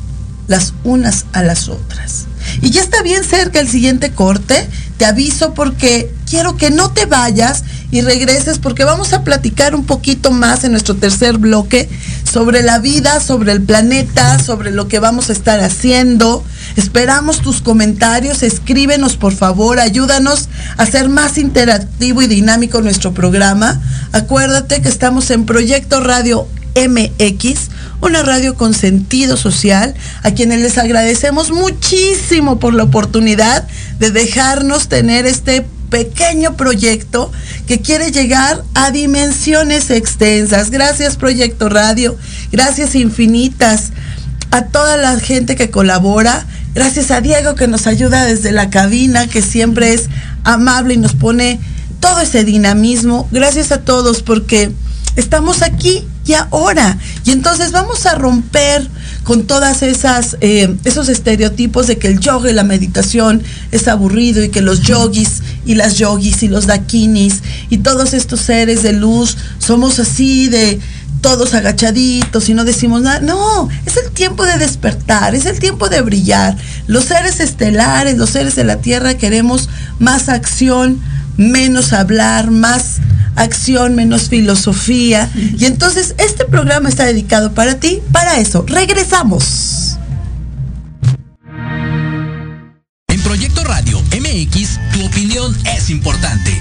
las unas a las otras. Y ya está bien cerca el siguiente corte. Te aviso porque quiero que no te vayas y regreses porque vamos a platicar un poquito más en nuestro tercer bloque sobre la vida, sobre el planeta, sobre lo que vamos a estar haciendo. Esperamos tus comentarios, escríbenos por favor, ayúdanos a hacer más interactivo y dinámico nuestro programa. Acuérdate que estamos en Proyecto Radio MX, una radio con sentido social, a quienes les agradecemos muchísimo por la oportunidad de dejarnos tener este pequeño proyecto que quiere llegar a dimensiones extensas. Gracias Proyecto Radio, gracias infinitas a toda la gente que colabora, gracias a Diego que nos ayuda desde la cabina, que siempre es amable y nos pone todo ese dinamismo. Gracias a todos porque estamos aquí y ahora. Y entonces vamos a romper con todas esas eh, esos estereotipos de que el yoga y la meditación es aburrido y que los yogis y las yogis y los dakinis y todos estos seres de luz somos así de todos agachaditos y no decimos nada. No, es el tiempo de despertar, es el tiempo de brillar. Los seres estelares, los seres de la Tierra queremos más acción, menos hablar, más acción, menos filosofía. Y entonces este programa está dedicado para ti, para eso. Regresamos. En Proyecto Radio MX, tu opinión es importante.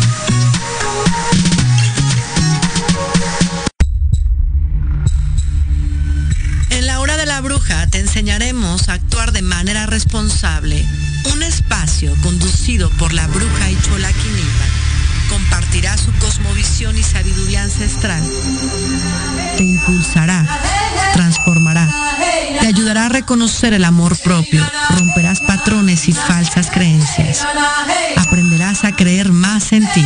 La bruja te enseñaremos a actuar de manera responsable. Un espacio conducido por la bruja y Chola Quinipa compartirá su cosmovisión y sabiduría ancestral. Te impulsará, transformará, te ayudará a reconocer el amor propio, romperás patrones y falsas creencias. Aprenderás a creer más en ti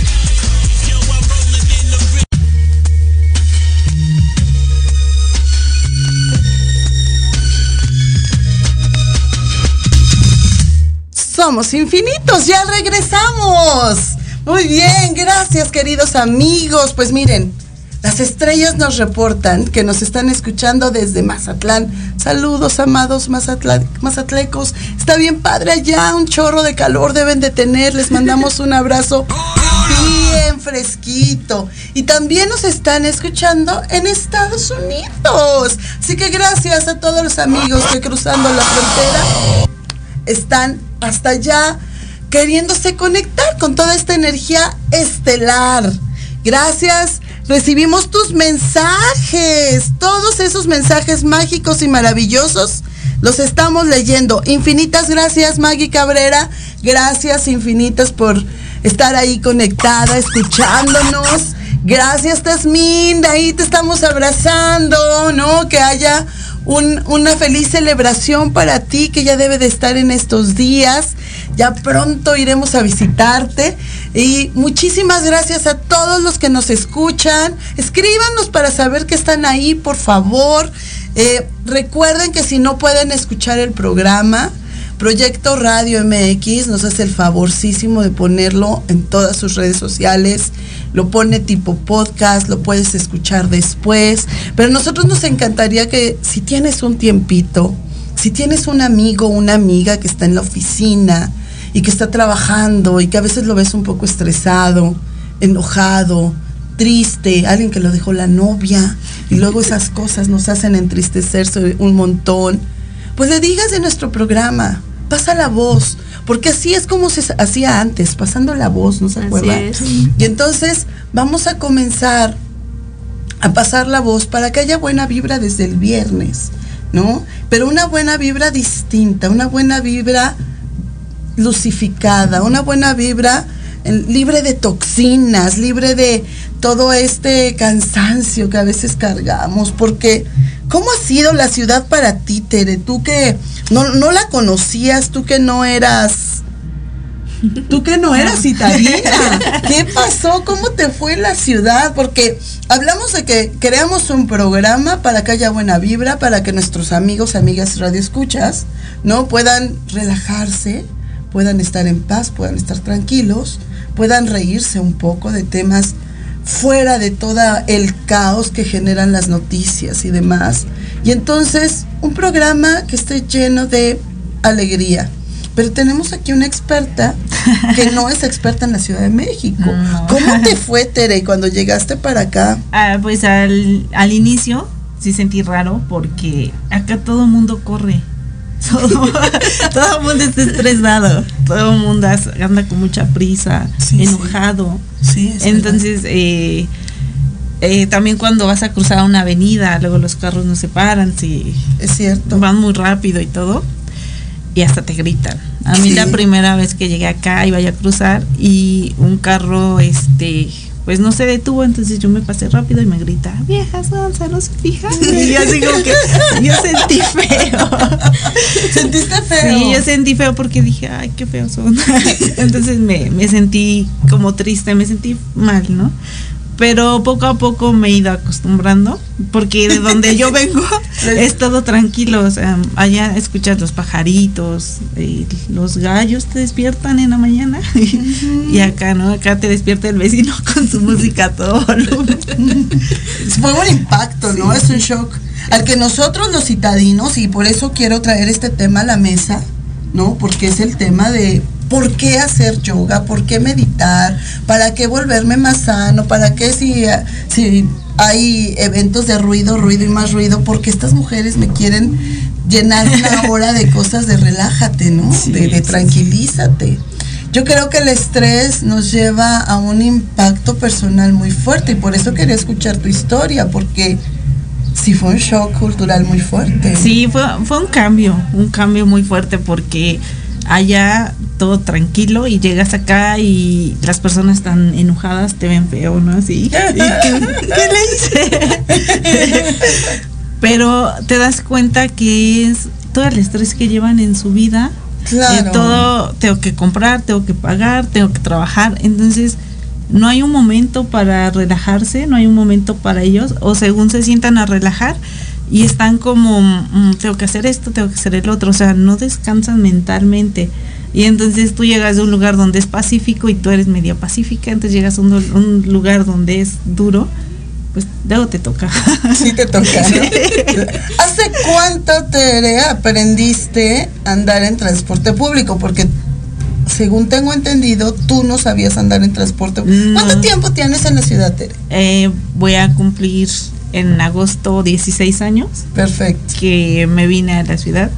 Somos infinitos, ya regresamos. Muy bien, gracias queridos amigos. Pues miren, las estrellas nos reportan que nos están escuchando desde Mazatlán. Saludos, amados Mazatla mazatlecos. Está bien padre allá, un chorro de calor deben de tener. Les mandamos un abrazo bien fresquito. Y también nos están escuchando en Estados Unidos. Así que gracias a todos los amigos que cruzando la frontera están hasta allá queriéndose conectar con toda esta energía estelar. Gracias. Recibimos tus mensajes, todos esos mensajes mágicos y maravillosos. Los estamos leyendo. Infinitas gracias, Maggie Cabrera. Gracias infinitas por estar ahí conectada, escuchándonos. Gracias, Tasmin. De ahí te estamos abrazando, ¿no? Que haya un, una feliz celebración para ti que ya debe de estar en estos días. Ya pronto iremos a visitarte. Y muchísimas gracias a todos los que nos escuchan. Escríbanos para saber que están ahí, por favor. Eh, recuerden que si no pueden escuchar el programa, Proyecto Radio MX nos hace el favorcísimo de ponerlo en todas sus redes sociales. Lo pone tipo podcast, lo puedes escuchar después. Pero a nosotros nos encantaría que si tienes un tiempito, si tienes un amigo o una amiga que está en la oficina y que está trabajando y que a veces lo ves un poco estresado, enojado, triste, alguien que lo dejó la novia y luego esas cosas nos hacen entristecerse un montón, pues le digas de nuestro programa, pasa la voz, porque así es como se hacía antes, pasando la voz, ¿no se acuerdan? Y entonces vamos a comenzar a pasar la voz para que haya buena vibra desde el viernes, ¿no? Pero una buena vibra distinta, una buena vibra lucificada, una buena vibra libre de toxinas, libre de todo este cansancio que a veces cargamos, porque ¿cómo ha sido la ciudad para ti, Tere? Tú que no, no la conocías, tú que no eras, tú que no eras *laughs* citadina, ¿qué pasó? ¿Cómo te fue la ciudad? Porque hablamos de que creamos un programa para que haya buena vibra, para que nuestros amigos, amigas radioescuchas, ¿no? Puedan relajarse, puedan estar en paz, puedan estar tranquilos puedan reírse un poco de temas fuera de todo el caos que generan las noticias y demás. Y entonces, un programa que esté lleno de alegría. Pero tenemos aquí una experta que no es experta en la Ciudad de México. *laughs* ¿Cómo te fue, Tere, cuando llegaste para acá? Ah, pues al, al inicio sí sentí raro porque acá todo el mundo corre. Todo, el mundo está estresado, todo el mundo anda con mucha prisa, enojado. Entonces, eh, eh, también cuando vas a cruzar una avenida, luego los carros no se paran, si es cierto. Van muy rápido y todo, y hasta te gritan. A mí la primera vez que llegué acá iba a cruzar y un carro, este, pues no se detuvo, entonces yo me pasé rápido y me grita, viejas sonza, no se fijan. *laughs* Y yo así como que yo *laughs* sentí feo. *laughs* ¿Sentiste feo? Sí, yo sentí feo porque dije, ay, qué feo son. entonces me, me sentí como triste, me sentí mal, ¿no? Pero poco a poco me he ido acostumbrando, porque de donde yo *laughs* vengo es todo tranquilo, o sea, allá escuchas los pajaritos, eh, los gallos te despiertan en la mañana *laughs* y acá, ¿no? Acá te despierta el vecino *laughs* con su música a todo volumen. Fue un impacto, ¿no? Es un shock. Al que nosotros los citadinos, y por eso quiero traer este tema a la mesa, ¿no? Porque es el tema de por qué hacer yoga, por qué meditar, para qué volverme más sano, para qué si, si hay eventos de ruido, ruido y más ruido, porque estas mujeres me quieren llenar una *laughs* hora de cosas de relájate, ¿no? de, de tranquilízate. Yo creo que el estrés nos lleva a un impacto personal muy fuerte y por eso quería escuchar tu historia, porque sí fue un shock cultural muy fuerte. Sí, fue, fue un cambio, un cambio muy fuerte porque allá todo tranquilo y llegas acá y las personas están enojadas, te ven feo, ¿no? Así. ¿Qué, ¿qué le hice? *laughs* Pero te das cuenta que es todo el estrés que llevan en su vida. Claro. Eh, todo tengo que comprar, tengo que pagar, tengo que trabajar. Entonces, no hay un momento para relajarse, no hay un momento para ellos, o según se sientan a relajar y están como, mm, tengo que hacer esto, tengo que hacer el otro, o sea, no descansan mentalmente. Y entonces tú llegas de un lugar donde es pacífico y tú eres medio pacífica, entonces llegas a un, un lugar donde es duro, pues luego te toca. Sí te toca. ¿no? *laughs* ¿Hace cuánto te aprendiste a andar en transporte público? Porque según tengo entendido, tú no sabías andar en transporte. No. ¿Cuánto tiempo tienes en la ciudad, Tere? Eh, voy a cumplir en agosto 16 años. Perfecto. Que me vine a la ciudad.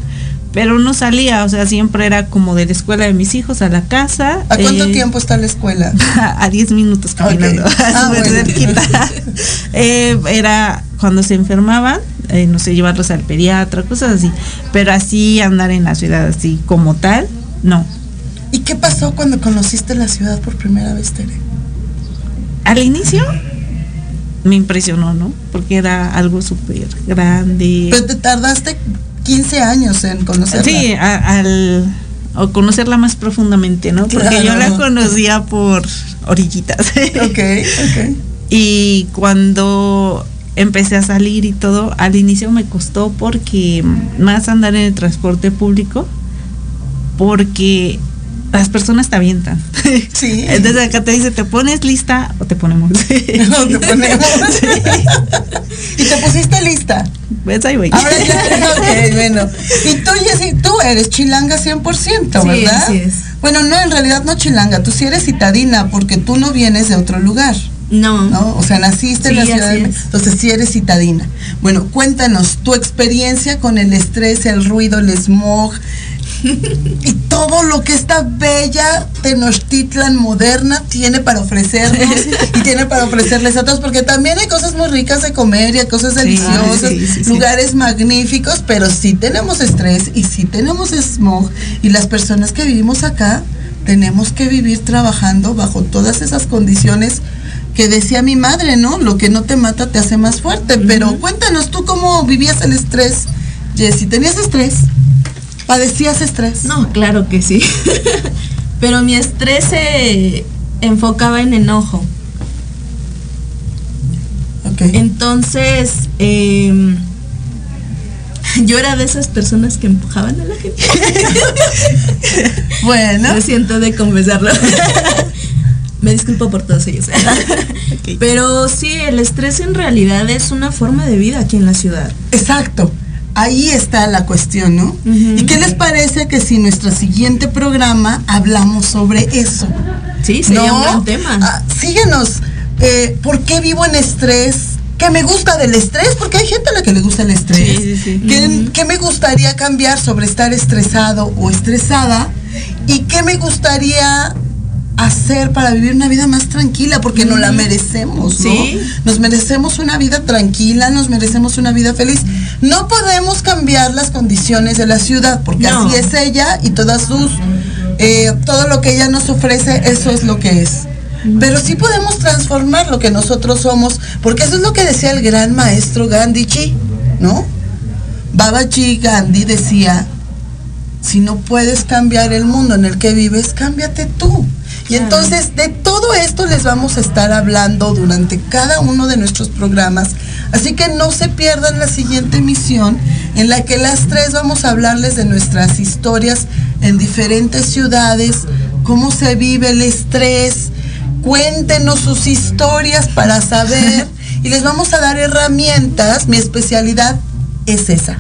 Pero no salía, o sea, siempre era como de la escuela de mis hijos a la casa. ¿A cuánto eh, tiempo está la escuela? *laughs* A 10 minutos caminando. *laughs* Ah, bueno. cerquita. *laughs* Eh, era cuando se enfermaban, eh, no sé, llevarlos al pediatra, cosas así. Pero así andar en la ciudad, así como tal, no. ¿Y qué pasó cuando conociste la ciudad por primera vez, Tere? Al inicio me impresionó, ¿no? Porque era algo súper grande. Pero te tardaste 15 años en conocerla. Sí, a- al o conocerla más profundamente, ¿no? Porque Claro. yo la conocía por orillitas. Ok, ok. *laughs* Y cuando empecé a salir y todo, al inicio me costó porque más andar en el transporte público, porque las personas te avientan. *laughs* Sí. Entonces acá te dice, ¿te pones lista o te ponemos? *laughs* *laughs* No te ponemos. y te pusiste lista. Pues ahí voy. Ahora ya, ok, bueno. Y tú, Jessy, tú eres chilanga 100%, Sí, ¿verdad? así es. Bueno, no, en realidad no chilanga, tú sí eres citadina porque tú no vienes de otro lugar, No. ¿no? O sea, naciste en la Sí, ciudad de es. Entonces sí eres citadina. Bueno, cuéntanos tu experiencia con el estrés, el ruido, el smog y todo lo que esta bella Tenochtitlan moderna tiene para ofrecernos *laughs* y tiene para ofrecerles a todos, porque también hay cosas muy ricas de comer y hay cosas deliciosas, sí, sí, sí. lugares magníficos, pero sí tenemos estrés y sí tenemos smog y las personas que vivimos acá tenemos que vivir trabajando bajo todas esas condiciones que decía mi madre, ¿no? Lo que no te mata te hace más fuerte, pero cuéntanos tú cómo vivías el estrés. Jessy, ¿tenías estrés? ¿Padecías estrés? No, claro que sí. *laughs* Pero mi estrés se enfocaba en enojo. Ok. Entonces, em, *laughs* yo era de esas personas que empujaban a la gente. *laughs* Bueno. Lo siento de confesarlo. Me disculpo por todos ellos. Pero sí, el estrés en realidad es una forma de vida aquí en la ciudad. Exacto. Ahí está la cuestión, ¿no? ¿Y qué les parece que si nuestro siguiente programa hablamos sobre eso? Sí, sería un gran tema. Ah, síguenos. Eh, ¿Por qué vivo en estrés? ¿Qué me gusta del estrés? Porque hay gente a la que le gusta el estrés. Sí, sí, sí. ¿Qué, qué me gustaría cambiar sobre estar estresado o estresada? ¿Y qué me gustaría hacer para vivir una vida más tranquila? Porque nos la merecemos, ¿no? Sí. Nos merecemos una vida tranquila, nos merecemos una vida feliz. No podemos cambiar las condiciones de la ciudad, porque No. así es ella y todas sus, eh, todo lo que ella nos ofrece, eso es lo que es. Pero sí podemos transformar lo que nosotros somos, porque eso es lo que decía el gran maestro Gandhi, ¿no? Babaji Gandhi decía, si no puedes cambiar el mundo en el que vives, cámbiate tú. Y entonces de todo esto les vamos a estar hablando durante cada uno de nuestros programas. Así que no se pierdan la siguiente emisión en la que las tres vamos a hablarles de nuestras historias en diferentes ciudades, cómo se vive el estrés. Cuéntenos sus historias para saber *laughs* y les vamos a dar herramientas. Mi especialidad es esa.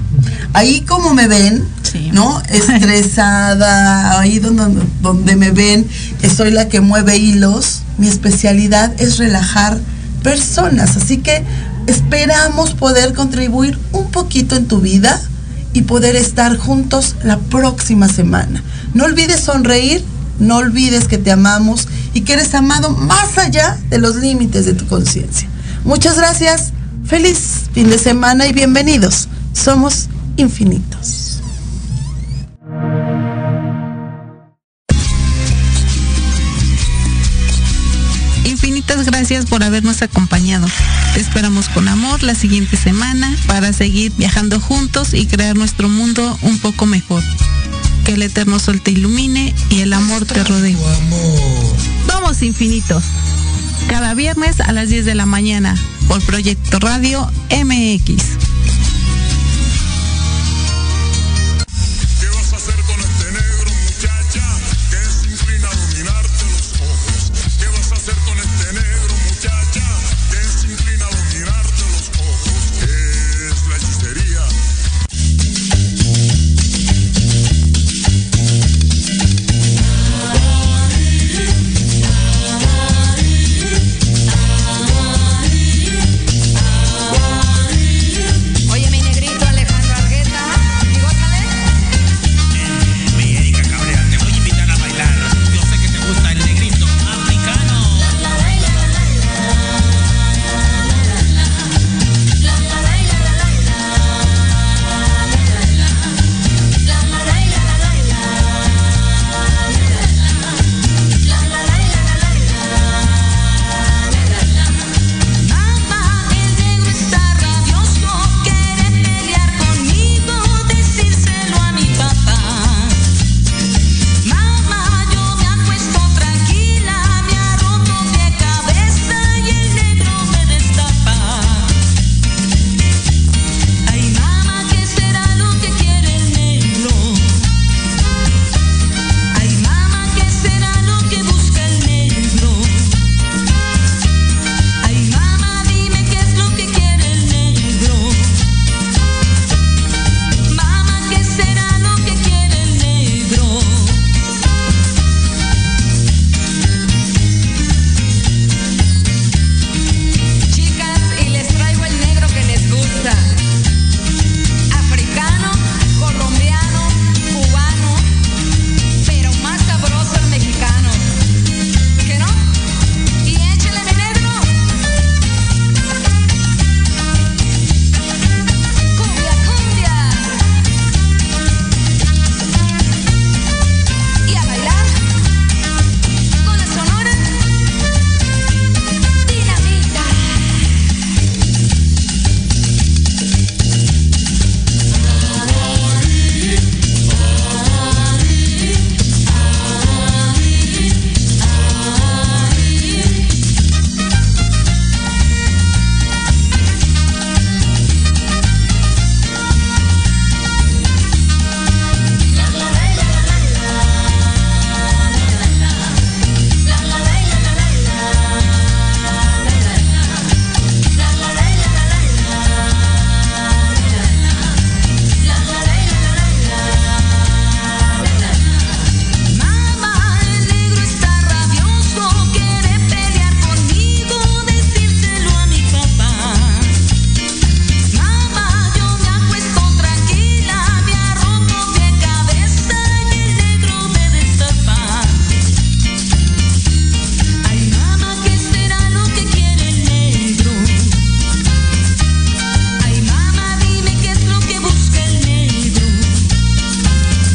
Ahí como me ven, ¿no? *laughs* Estresada, ahí donde, donde me ven, soy la que mueve hilos. Mi especialidad es relajar personas. Así que esperamos poder contribuir un poquito en tu vida y poder estar juntos la próxima semana. No olvides sonreír, no olvides que te amamos y que eres amado más allá de los límites de tu conciencia. Muchas gracias, feliz fin de semana y bienvenidos. Somos infinitos. Infinitas gracias por habernos acompañado. Te esperamos con amor la siguiente semana para seguir viajando juntos y crear nuestro mundo un poco mejor. Que el eterno sol te ilumine y el amor te rodee. Vamos infinitos. Cada viernes a las 10 de la mañana por Proyecto Radio MX.